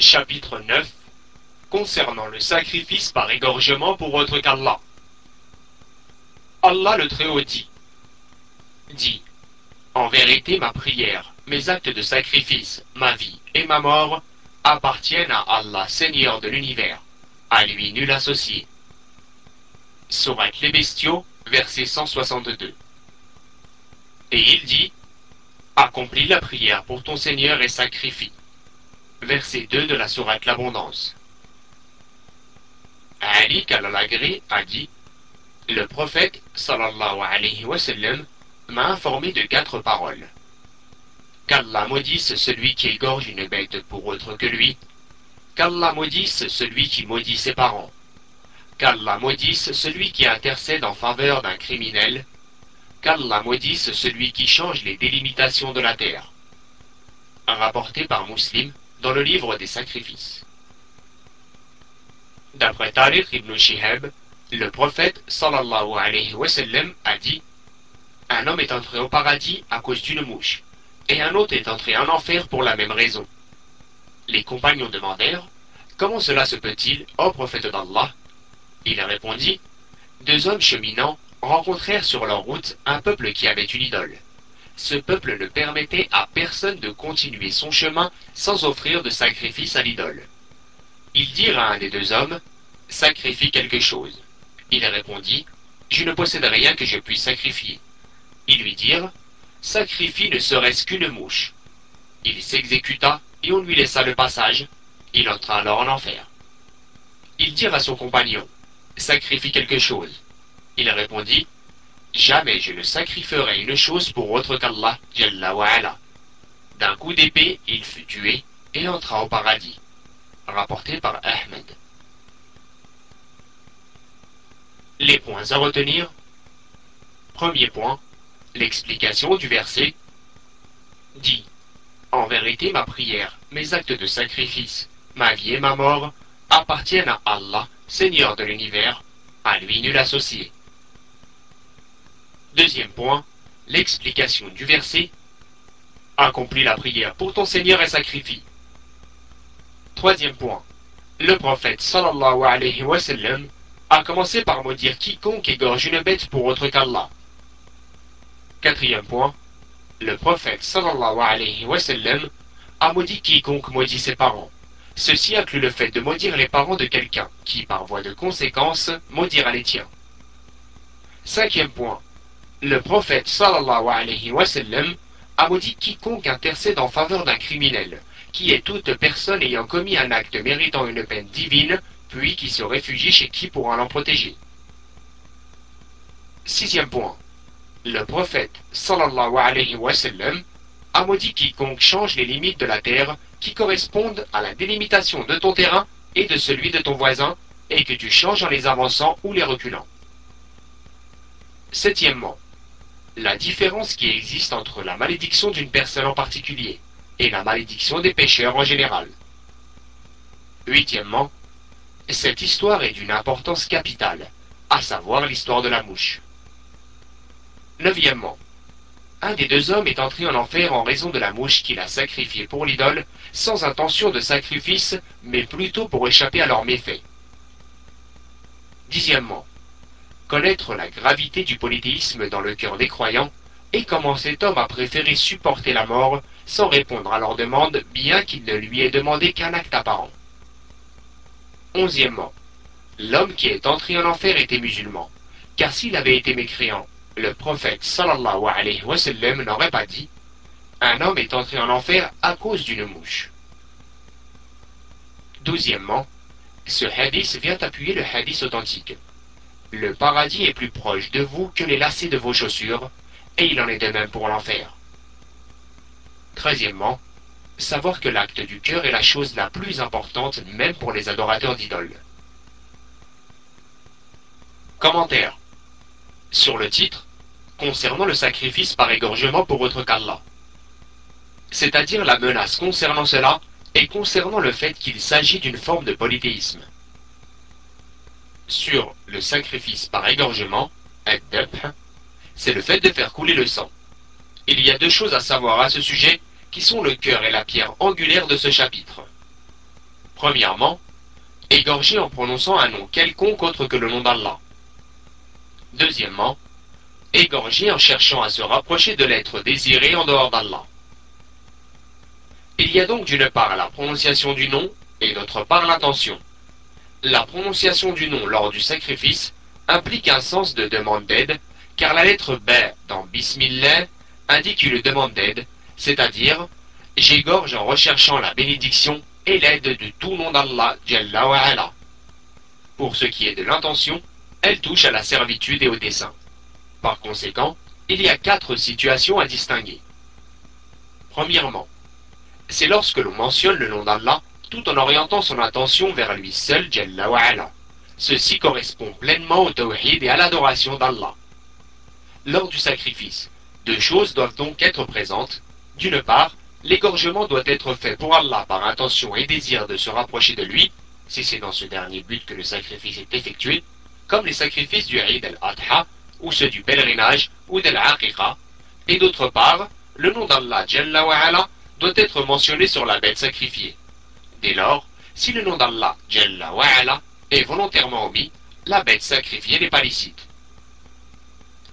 Chapitre 9 Concernant le sacrifice par égorgement pour autre qu'Allah. Allah le Très-Haut dit Dit En vérité, ma prière, mes actes de sacrifice, ma vie et ma mort appartiennent à Allah, Seigneur de l'univers. À lui nul associé. Sourate les bestiaux, verset 162. Et il dit Accomplis la prière pour ton Seigneur et sacrifie verset 2 de la sourate L'Abondance. Ali Kalalagri a dit Le prophète sallallahu alayhi wa sallam m'a informé de quatre paroles. Qu'Allah maudisse celui qui égorge une bête pour autre que lui. Qu'Allah maudisse celui qui maudit ses parents. Qu'Allah maudisse celui qui intercède en faveur d'un criminel. Qu'Allah maudisse celui qui change les délimitations de la terre. Rapporté par Muslim dans le livre des sacrifices. D'après Tariq ibn Shihab, le prophète sallallahu alayhi wa sallam a dit Un homme est entré au paradis à cause d'une mouche, et un autre est entré en enfer pour la même raison. Les compagnons demandèrent Comment cela se peut-il, ô prophète d'Allah? Il répondit Deux hommes cheminants rencontrèrent sur leur route un peuple qui avait une idole ce peuple ne permettait à personne de continuer son chemin sans offrir de sacrifice à l'idole. Ils dirent à un des deux hommes, Sacrifie quelque chose. Il répondit, Je ne possède rien que je puisse sacrifier. Ils lui dirent, Sacrifie ne serait-ce qu'une mouche. Il s'exécuta et on lui laissa le passage. Il entra alors en enfer. Ils dirent à son compagnon, Sacrifie quelque chose. Il répondit, Jamais je ne sacrifierai une chose pour autre qu'Allah, D'un coup d'épée, il fut tué et entra au paradis. Rapporté par Ahmed. Les points à retenir. Premier point, l'explication du verset dit En vérité, ma prière, mes actes de sacrifice, ma vie et ma mort appartiennent à Allah, Seigneur de l'univers, à lui nul associé. Deuxième point, l'explication du verset. Accomplis la prière pour ton Seigneur et sacrifie. Troisième point, le prophète sallallahu alayhi wa a commencé par maudire quiconque égorge une bête pour autre qu'Allah. Quatrième point, le prophète sallallahu alayhi wa sallam a maudit quiconque maudit ses parents. Ceci inclut le fait de maudire les parents de quelqu'un qui, par voie de conséquence, maudira les tiens. Cinquième point, le prophète sallallahu alayhi wa sallam a maudit quiconque intercède en faveur d'un criminel, qui est toute personne ayant commis un acte méritant une peine divine, puis qui se réfugie chez qui pourra l'en protéger. Sixième point. Le prophète sallallahu alayhi wa sallam a maudit quiconque change les limites de la terre qui correspondent à la délimitation de ton terrain et de celui de ton voisin, et que tu changes en les avançant ou les reculant. Septièmement la différence qui existe entre la malédiction d'une personne en particulier et la malédiction des pécheurs en général. Huitièmement, cette histoire est d'une importance capitale, à savoir l'histoire de la mouche. Neuvièmement, un des deux hommes est entré en enfer en raison de la mouche qu'il a sacrifiée pour l'idole, sans intention de sacrifice, mais plutôt pour échapper à leurs méfaits. Dixièmement, connaître la gravité du polythéisme dans le cœur des croyants, et comment cet homme a préféré supporter la mort sans répondre à leur demande, bien qu'il ne lui ait demandé qu'un acte apparent. Onzièmement, l'homme qui est entré en enfer était musulman, car s'il avait été mécréant, le prophète sallallahu alayhi wa sallam n'aurait pas dit Un homme est entré en enfer à cause d'une mouche. Douzièmement, ce hadith vient appuyer le hadith authentique. Le paradis est plus proche de vous que les lacets de vos chaussures, et il en est de même pour l'enfer. Treizièmement, savoir que l'acte du cœur est la chose la plus importante même pour les adorateurs d'idoles. Commentaire. Sur le titre, concernant le sacrifice par égorgement pour autre qu'Allah. C'est-à-dire la menace concernant cela et concernant le fait qu'il s'agit d'une forme de polythéisme sur le sacrifice par égorgement, c'est le fait de faire couler le sang. Il y a deux choses à savoir à ce sujet qui sont le cœur et la pierre angulaire de ce chapitre. Premièrement, égorger en prononçant un nom quelconque autre que le nom d'Allah. Deuxièmement, égorger en cherchant à se rapprocher de l'être désiré en dehors d'Allah. Il y a donc d'une part la prononciation du nom et d'autre part l'intention. La prononciation du nom lors du sacrifice implique un sens de demande d'aide, car la lettre B dans Bismillah indique une demande d'aide, c'est-à-dire j'égorge en recherchant la bénédiction et l'aide du tout nom d'Allah Pour ce qui est de l'intention, elle touche à la servitude et au dessein. Par conséquent, il y a quatre situations à distinguer. Premièrement, c'est lorsque l'on mentionne le nom d'Allah tout en orientant son attention vers lui seul, Jalla Ceci correspond pleinement au tawhid et à l'adoration d'Allah. Lors du sacrifice, deux choses doivent donc être présentes. D'une part, l'égorgement doit être fait pour Allah par intention et désir de se rapprocher de lui, si c'est dans ce dernier but que le sacrifice est effectué, comme les sacrifices du Eid al-Adha, ou ceux du pèlerinage, ou de l'Aqiqa, et d'autre part, le nom d'Allah doit être mentionné sur la bête sacrifiée. Dès lors, si le nom d'Allah est volontairement omis, la bête sacrifiée n'est pas licite.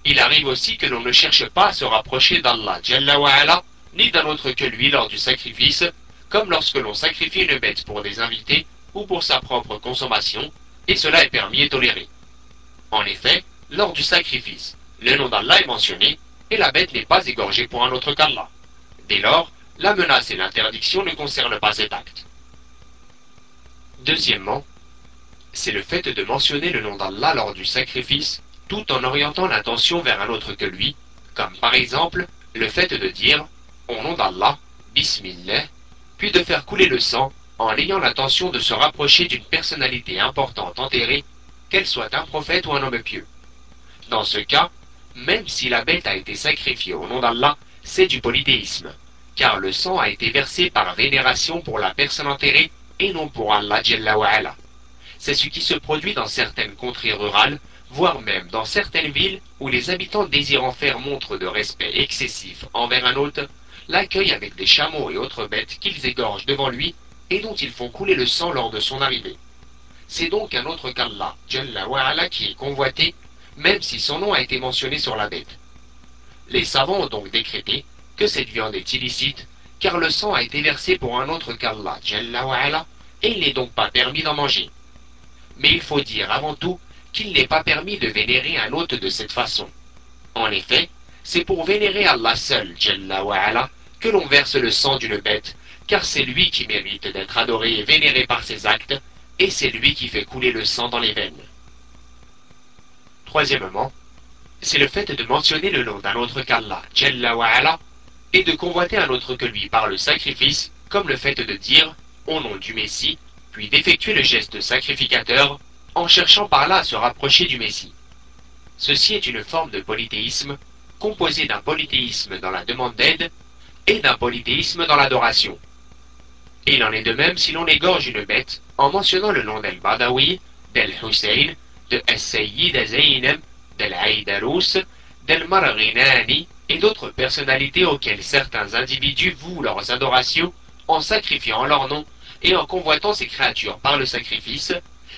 Il arrive aussi que l'on ne cherche pas à se rapprocher d'Allah ni d'un autre que lui lors du sacrifice, comme lorsque l'on sacrifie une bête pour des invités ou pour sa propre consommation, et cela est permis et toléré. En effet, lors du sacrifice, le nom d'Allah est mentionné, et la bête n'est pas égorgée pour un autre qu'Allah. Dès lors, la menace et l'interdiction ne concernent pas cet acte. Deuxièmement, c'est le fait de mentionner le nom d'Allah lors du sacrifice tout en orientant l'attention vers un autre que lui, comme par exemple le fait de dire au nom d'Allah, Bismillah, puis de faire couler le sang en ayant l'intention de se rapprocher d'une personnalité importante enterrée, qu'elle soit un prophète ou un homme pieux. Dans ce cas, même si la bête a été sacrifiée au nom d'Allah, c'est du polythéisme, car le sang a été versé par vénération pour la personne enterrée et non pour Allah C'est ce qui se produit dans certaines contrées rurales voire même dans certaines villes où les habitants désirant faire montre de respect excessif envers un hôte, l'accueillent avec des chameaux et autres bêtes qu'ils égorgent devant lui et dont ils font couler le sang lors de son arrivée. C'est donc un autre qu'Allah, Jalla qui est convoité, même si son nom a été mentionné sur la bête. Les savants ont donc décrété que cette viande est illicite, car le sang a été versé pour un autre qu'Allah, et il n'est donc pas permis d'en manger. Mais il faut dire avant tout qu'il n'est pas permis de vénérer un hôte de cette façon. En effet, c'est pour vénérer Allah seul, Jalla que l'on verse le sang d'une bête, car c'est lui qui mérite d'être adoré et vénéré par ses actes, et c'est lui qui fait couler le sang dans les veines. Troisièmement, c'est le fait de mentionner le nom d'un autre qu'Allah, et de convoiter un autre que lui par le sacrifice, comme le fait de dire, au nom du Messie, puis d'effectuer le geste sacrificateur, en cherchant par là à se rapprocher du Messie. Ceci est une forme de polythéisme, composée d'un polythéisme dans la demande d'aide et d'un polythéisme dans l'adoration. Il en est de même si l'on égorge une bête en mentionnant le nom d'El-Badawi, d'El-Hussein, de Es-Sayyid Zaynab, d'El-Aïdarous, d'El-Marghinani et d'autres personnalités auxquelles certains individus vouent leurs adorations en sacrifiant leur nom et en convoitant ces créatures par le sacrifice,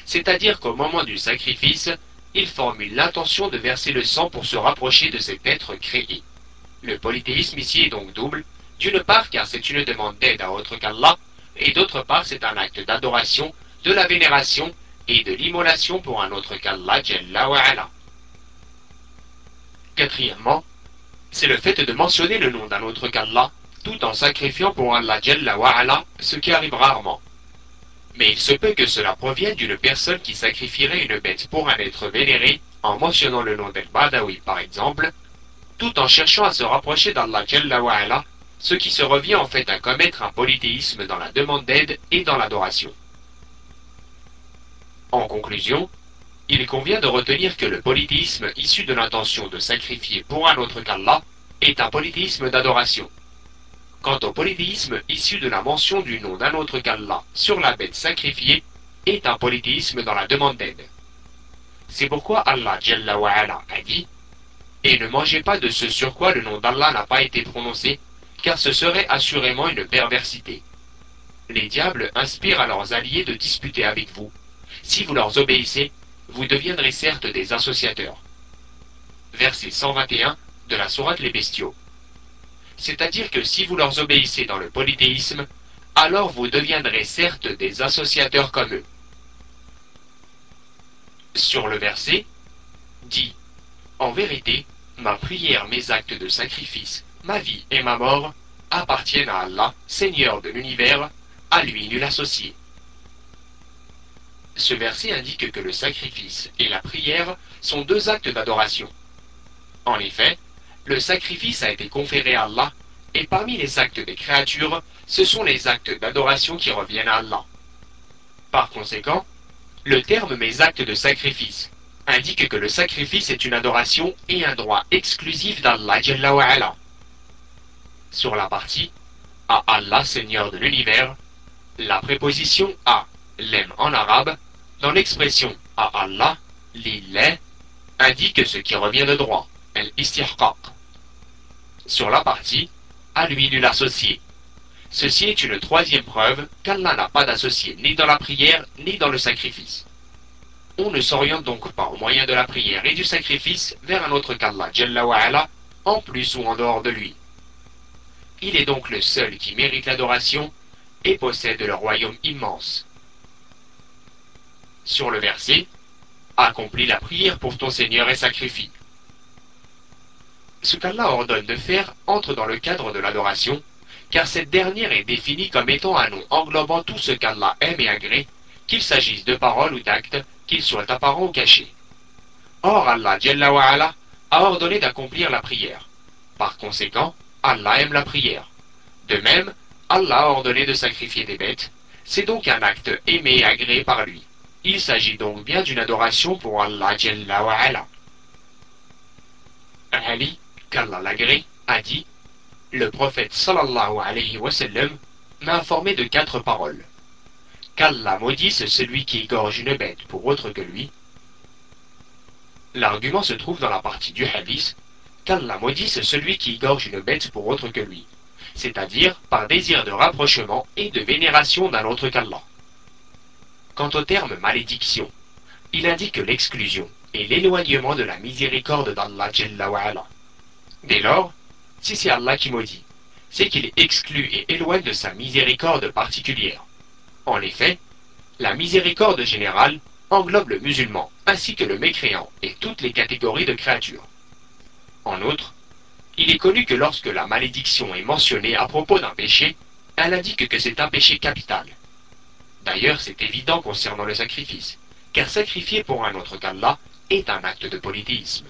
c'est-à-dire qu'au moment du sacrifice, il formule l'intention de verser le sang pour se rapprocher de cet être créé. Le polythéisme ici est donc double, d'une part car c'est une demande d'aide à autre qu'Allah, et d'autre part c'est un acte d'adoration, de la vénération et de l'immolation pour un autre qu'Allah Quatrièmement, c'est le fait de mentionner le nom d'un autre qu'Allah, tout en sacrifiant pour Allah ce qui arrive rarement. Mais il se peut que cela provienne d'une personne qui sacrifierait une bête pour un être vénéré, en mentionnant le nom d'El-Badawi par exemple, tout en cherchant à se rapprocher d'Allah Jalla ce qui se revient en fait à commettre un polythéisme dans la demande d'aide et dans l'adoration. En conclusion, il convient de retenir que le polythéisme issu de l'intention de sacrifier pour un autre qu'Allah est un polythéisme d'adoration. Quant au polythéisme issu de la mention du nom d'un autre qu'Allah sur la bête sacrifiée, est un polythéisme dans la demande d'aide. C'est pourquoi Allah a dit Et ne mangez pas de ce sur quoi le nom d'Allah n'a pas été prononcé, car ce serait assurément une perversité. les diables inspirent à leurs alliés de disputer avec vous. Si vous leur obéissez, vous deviendrez certes des associateurs. Verset 121 de la Sourate Les Bestiaux. C'est-à-dire que si vous leur obéissez dans le polythéisme, alors vous deviendrez certes des associateurs comme eux. Sur le verset, dit En vérité, ma prière, mes actes de sacrifice, ma vie et ma mort appartiennent à Allah, Seigneur de l'univers, à lui nul associé. Ce verset indique que le sacrifice et la prière sont deux actes d'adoration. En effet, le sacrifice a été conféré à Allah, et parmi les actes des créatures, ce sont les actes d'adoration qui reviennent à Allah. Par conséquent, le terme mes actes de sacrifice indique que le sacrifice est une adoration et un droit exclusif d'Allah Sur la partie à Allah Seigneur de l'univers, la préposition à l'aime en arabe, dans l'expression à Allah, l'illah, indique ce qui revient de droit, el Sur la partie à lui nul associé. Ceci est une troisième preuve qu'Allah n'a pas d'associé ni dans la prière ni dans le sacrifice. On ne s'oriente donc pas au moyen de la prière et du sacrifice vers un autre qu'Allah, en plus ou en dehors de lui. Il est donc le seul qui mérite l'adoration et possède le royaume immense. Sur le verset, accomplis la prière pour ton Seigneur et sacrifie. Ce qu'Allah ordonne de faire entre dans le cadre de l'adoration, car cette dernière est définie comme étant un nom englobant tout ce qu'Allah aime et agrée, qu'il s'agisse de paroles ou d'actes, qu'ils soient apparents ou cachés. Or Allah a ordonné d'accomplir la prière. Par conséquent, Allah aime la prière. De même, Allah a ordonné de sacrifier des bêtes, c'est donc un acte aimé et agréé par lui. Il s'agit donc bien d'une adoration pour Allah Jalla wa. Ali, qu'Allah l'agrée, a dit Le prophète sallallahu alayhi wa sallam m'a informé de quatre paroles. Qu'Allah maudisse celui qui égorge une bête pour autre que lui. L'argument se trouve dans la partie du hadith qu'Allah maudisse celui qui égorge une bête pour autre que lui c'est-à-dire par désir de rapprochement et de vénération d'un autre qu'Allah. Quant au terme malédiction, il indique l'exclusion et l'éloignement de la miséricorde d'Allah Dès lors, si c'est Allah qui maudit, c'est qu'il exclut et éloigne de sa miséricorde particulière. En effet, la miséricorde générale englobe le musulman ainsi que le mécréant et toutes les catégories de créatures. En outre, il est connu que lorsque la malédiction est mentionnée à propos d'un péché, elle indique que c'est un péché capital. D'ailleurs, c'est évident concernant le sacrifice, car sacrifier pour un autre qu'Allah est un acte de polythéisme.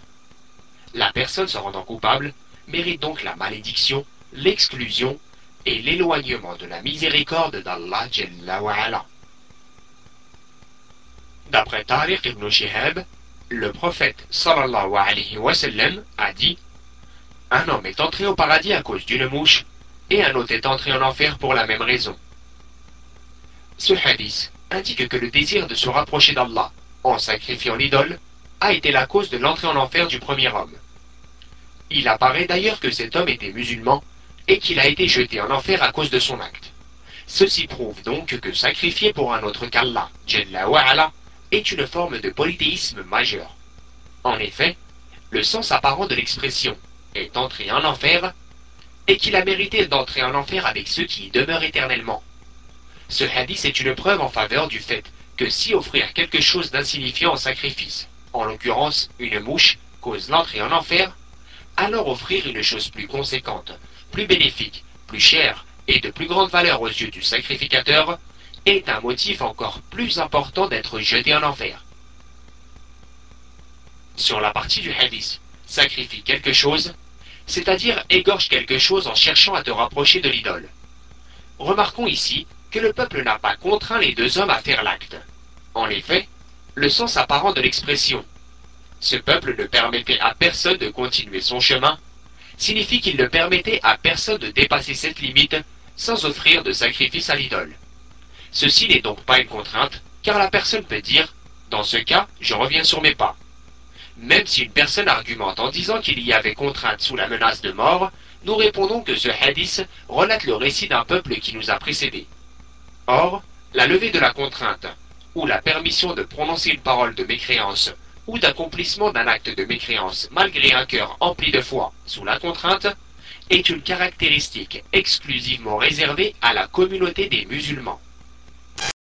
La personne se rendant coupable mérite donc la malédiction, l'exclusion et l'éloignement de la miséricorde d'Allah D'après Tariq ibn Shihab, le prophète sallallahu alayhi wa sallam a dit un homme est entré au paradis à cause d'une mouche, et un autre est entré en enfer pour la même raison. Ce hadith indique que le désir de se rapprocher d'Allah en sacrifiant l'idole a été la cause de l'entrée en enfer du premier homme. Il apparaît d'ailleurs que cet homme était musulman et qu'il a été jeté en enfer à cause de son acte. Ceci prouve donc que sacrifier pour un autre qu'Allah, est une forme de polythéisme majeur. En effet, le sens apparent de l'expression est entré en enfer, et qu'il a mérité d'entrer en enfer avec ceux qui y demeurent éternellement. Ce hadith est une preuve en faveur du fait que si offrir quelque chose d'insignifiant en sacrifice, en l'occurrence une mouche, cause l'entrée en enfer, alors offrir une chose plus conséquente, plus bénéfique, plus chère et de plus grande valeur aux yeux du sacrificateur est un motif encore plus important d'être jeté en enfer. Sur la partie du hadith, sacrifie quelque chose, c'est-à-dire égorge quelque chose en cherchant à te rapprocher de l'idole. Remarquons ici que le peuple n'a pas contraint les deux hommes à faire l'acte. En effet, le sens apparent de l'expression ce peuple ne permettait à personne de continuer son chemin signifie qu'il ne permettait à personne de dépasser cette limite sans offrir de sacrifice à l'idole. Ceci n'est donc pas une contrainte, car la personne peut dire, dans ce cas, je reviens sur mes pas. Même si une personne argumente en disant qu'il y avait contrainte sous la menace de mort, nous répondons que ce hadith relate le récit d'un peuple qui nous a précédés. Or, la levée de la contrainte, ou la permission de prononcer une parole de mécréance, ou d'accomplissement d'un acte de mécréance malgré un cœur empli de foi sous la contrainte, est une caractéristique exclusivement réservée à la communauté des musulmans.